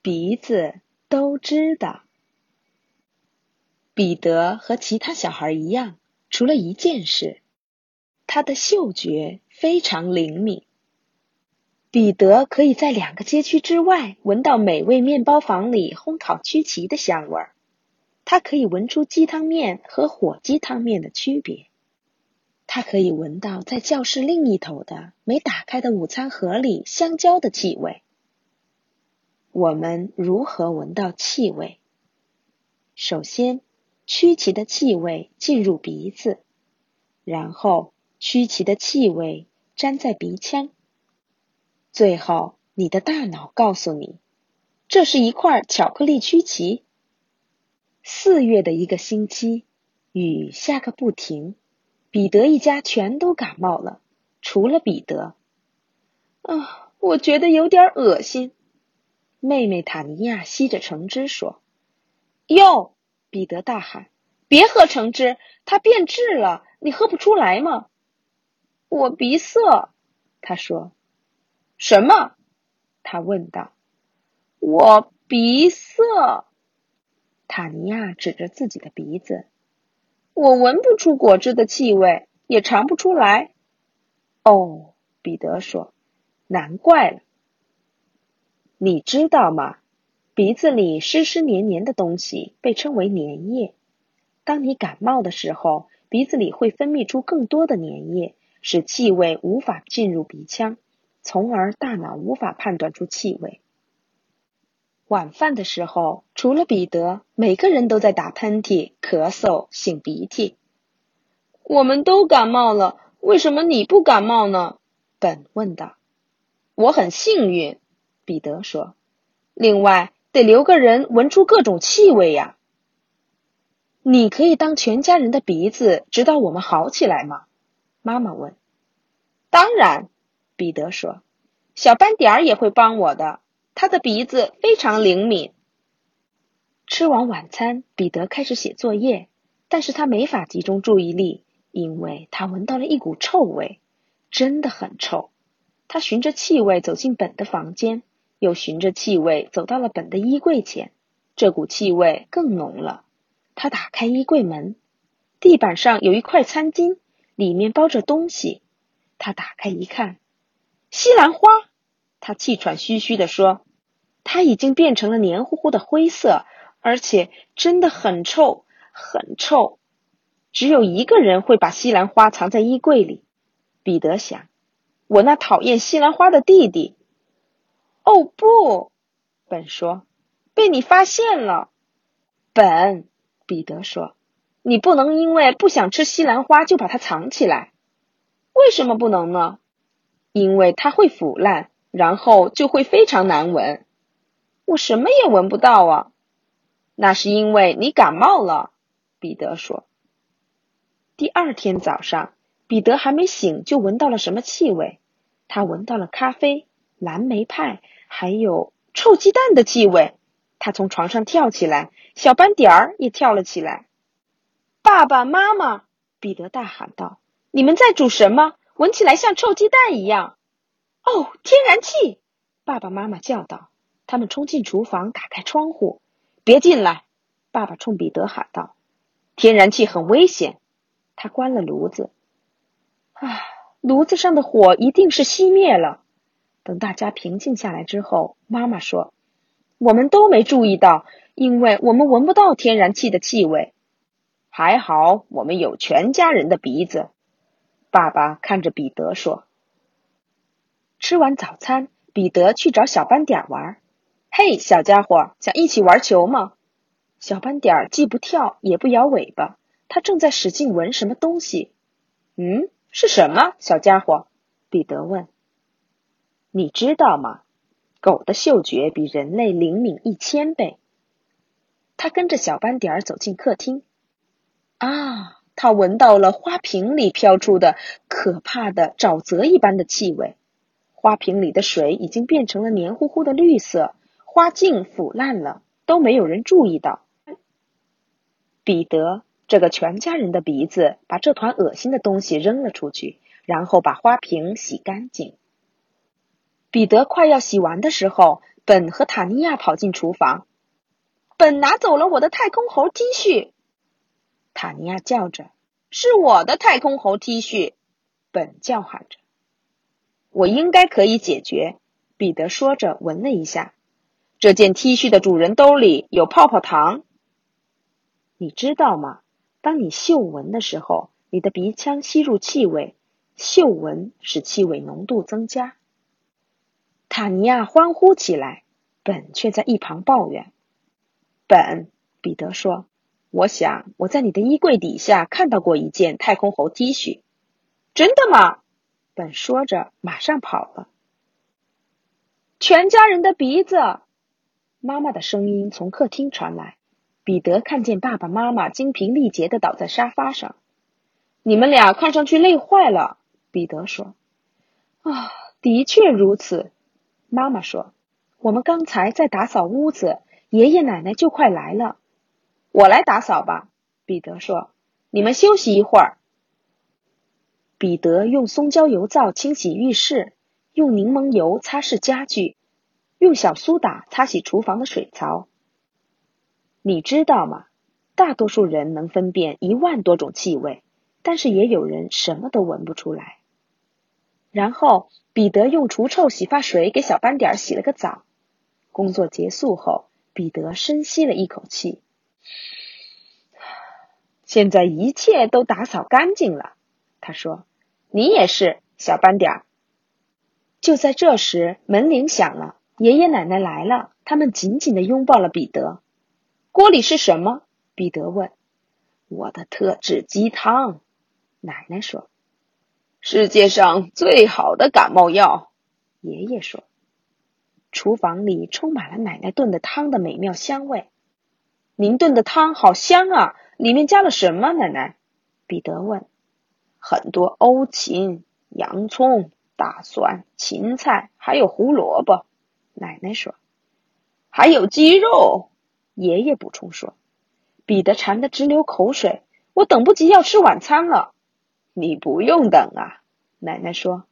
鼻子都知道。彼得和其他小孩一样，除了一件事，他的嗅觉非常灵敏。彼得可以在两个街区之外闻到美味面包房里烘烤曲奇的香味儿，他可以闻出鸡汤面和火鸡汤面的区别，他可以闻到在教室另一头的没打开的午餐盒里香蕉的气味。我们如何闻到气味？首先。曲奇的气味进入鼻子，然后曲奇的气味粘在鼻腔，最后你的大脑告诉你，这是一块巧克力曲奇。四月的一个星期，雨下个不停，彼得一家全都感冒了，除了彼得。啊，我觉得有点恶心。妹妹塔尼亚吸着橙汁说：“哟。”彼得大喊：“别喝橙汁，它变质了，你喝不出来吗？”我鼻塞，他说。“什么？”他问道。“我鼻塞。”塔尼亚指着自己的鼻子，“我闻不出果汁的气味，也尝不出来。”哦，彼得说，“难怪了。你知道吗？”鼻子里湿湿黏黏的东西被称为粘液。当你感冒的时候，鼻子里会分泌出更多的粘液，使气味无法进入鼻腔，从而大脑无法判断出气味。晚饭的时候，除了彼得，每个人都在打喷嚏、咳嗽、擤鼻涕。我们都感冒了，为什么你不感冒呢？本问道。我很幸运，彼得说。另外。得留个人闻出各种气味呀！你可以当全家人的鼻子，直到我们好起来吗？妈妈问。当然，彼得说。小斑点儿也会帮我的，他的鼻子非常灵敏。吃完晚餐，彼得开始写作业，但是他没法集中注意力，因为他闻到了一股臭味，真的很臭。他循着气味走进本的房间。又循着气味走到了本的衣柜前，这股气味更浓了。他打开衣柜门，地板上有一块餐巾，里面包着东西。他打开一看，西兰花。他气喘吁吁地说：“它已经变成了黏糊糊的灰色，而且真的很臭，很臭。只有一个人会把西兰花藏在衣柜里。”彼得想：“我那讨厌西兰花的弟弟。”哦不，本说，被你发现了。本，彼得说，你不能因为不想吃西兰花就把它藏起来。为什么不能呢？因为它会腐烂，然后就会非常难闻。我什么也闻不到啊。那是因为你感冒了，彼得说。第二天早上，彼得还没醒就闻到了什么气味？他闻到了咖啡、蓝莓派。还有臭鸡蛋的气味，他从床上跳起来，小斑点儿也跳了起来。爸爸妈妈，彼得大喊道：“你们在煮什么？闻起来像臭鸡蛋一样。”哦，天然气！爸爸妈妈叫道。他们冲进厨房，打开窗户。别进来！爸爸冲彼得喊道：“天然气很危险。”他关了炉子。啊，炉子上的火一定是熄灭了。等大家平静下来之后，妈妈说：“我们都没注意到，因为我们闻不到天然气的气味。还好我们有全家人的鼻子。”爸爸看着彼得说：“吃完早餐，彼得去找小斑点玩。嘿，小家伙，想一起玩球吗？”小斑点既不跳也不摇尾巴，他正在使劲闻什么东西。“嗯，是什么？”小家伙，彼得问。你知道吗？狗的嗅觉比人类灵敏一千倍。他跟着小斑点儿走进客厅。啊，他闻到了花瓶里飘出的可怕的沼泽一般的气味。花瓶里的水已经变成了黏糊糊的绿色，花茎腐烂了，都没有人注意到。彼得这个全家人的鼻子把这团恶心的东西扔了出去，然后把花瓶洗干净。彼得快要洗完的时候，本和塔尼亚跑进厨房。本拿走了我的太空猴 T 恤，塔尼亚叫着：“是我的太空猴 T 恤！”本叫喊着：“我应该可以解决。”彼得说着，闻了一下，这件 T 恤的主人兜里有泡泡糖。你知道吗？当你嗅闻的时候，你的鼻腔吸入气味，嗅闻使气味浓度增加。塔尼亚欢呼起来，本却在一旁抱怨。本，彼得说：“我想我在你的衣柜底下看到过一件太空猴 T 恤。”真的吗？本说着，马上跑了。全家人的鼻子，妈妈的声音从客厅传来。彼得看见爸爸妈妈精疲力竭的倒在沙发上。你们俩看上去累坏了，彼得说。啊，的确如此，妈妈说。我们刚才在打扫屋子，爷爷奶奶就快来了。我来打扫吧，彼得说。你们休息一会儿。彼得用松焦油皂清洗浴室。用柠檬油擦拭家具，用小苏打擦洗厨房的水槽。你知道吗？大多数人能分辨一万多种气味，但是也有人什么都闻不出来。然后，彼得用除臭洗发水给小斑点洗了个澡。工作结束后，彼得深吸了一口气。现在一切都打扫干净了，他说：“你也是，小斑点。”就在这时，门铃响了，爷爷奶奶来了，他们紧紧的拥抱了彼得。锅里是什么？彼得问。我的特制鸡汤，奶奶说。世界上最好的感冒药，爷爷说。厨房里充满了奶奶炖的汤的美妙香味。您炖的汤好香啊，里面加了什么？奶奶，彼得问。很多欧芹、洋葱。大蒜、芹菜，还有胡萝卜。奶奶说：“还有鸡肉。”爷爷补充说。彼得馋得直流口水，我等不及要吃晚餐了。你不用等啊，奶奶说，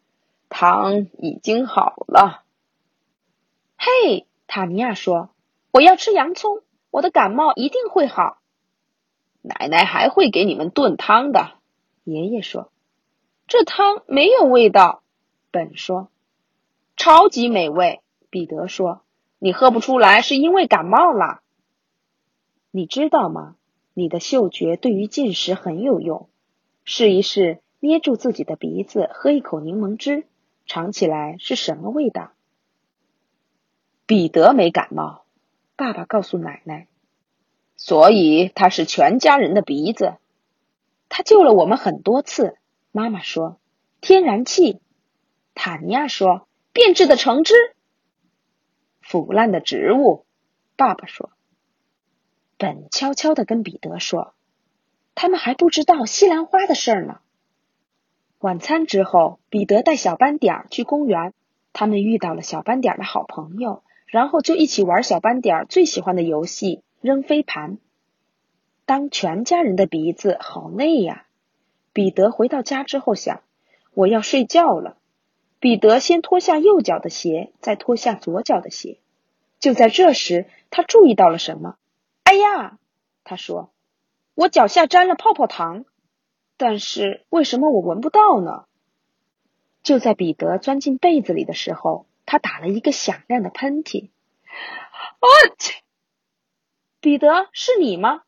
汤已经好了。嘿，塔尼亚说：“我要吃洋葱，我的感冒一定会好。”奶奶还会给你们炖汤的，爷爷说。这汤没有味道。本说：“超级美味。”彼得说：“你喝不出来是因为感冒了。你知道吗？你的嗅觉对于进食很有用。试一试，捏住自己的鼻子，喝一口柠檬汁，尝起来是什么味道？”彼得没感冒，爸爸告诉奶奶，所以他是全家人的鼻子。他救了我们很多次。妈妈说：“天然气。”塔尼亚说：“变质的橙汁，腐烂的植物。”爸爸说。本悄悄的跟彼得说：“他们还不知道西兰花的事儿呢。”晚餐之后，彼得带小斑点去公园，他们遇到了小斑点的好朋友，然后就一起玩小斑点最喜欢的游戏——扔飞盘。当全家人的鼻子好累呀！彼得回到家之后想：“我要睡觉了。”彼得先脱下右脚的鞋，再脱下左脚的鞋。就在这时，他注意到了什么？哎呀，他说：“我脚下沾了泡泡糖，但是为什么我闻不到呢？”就在彼得钻进被子里的时候，他打了一个响亮的喷嚏。啊切！彼得，是你吗？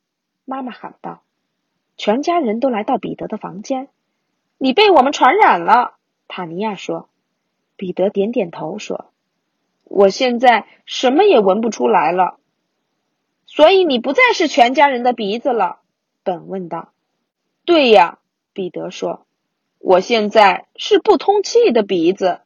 妈妈喊道。全家人都来到彼得的房间。你被我们传染了，塔尼亚说。彼得点点头说：“我现在什么也闻不出来了。”所以你不再是全家人的鼻子了？本问道。“对呀。”彼得说，“我现在是不通气的鼻子。”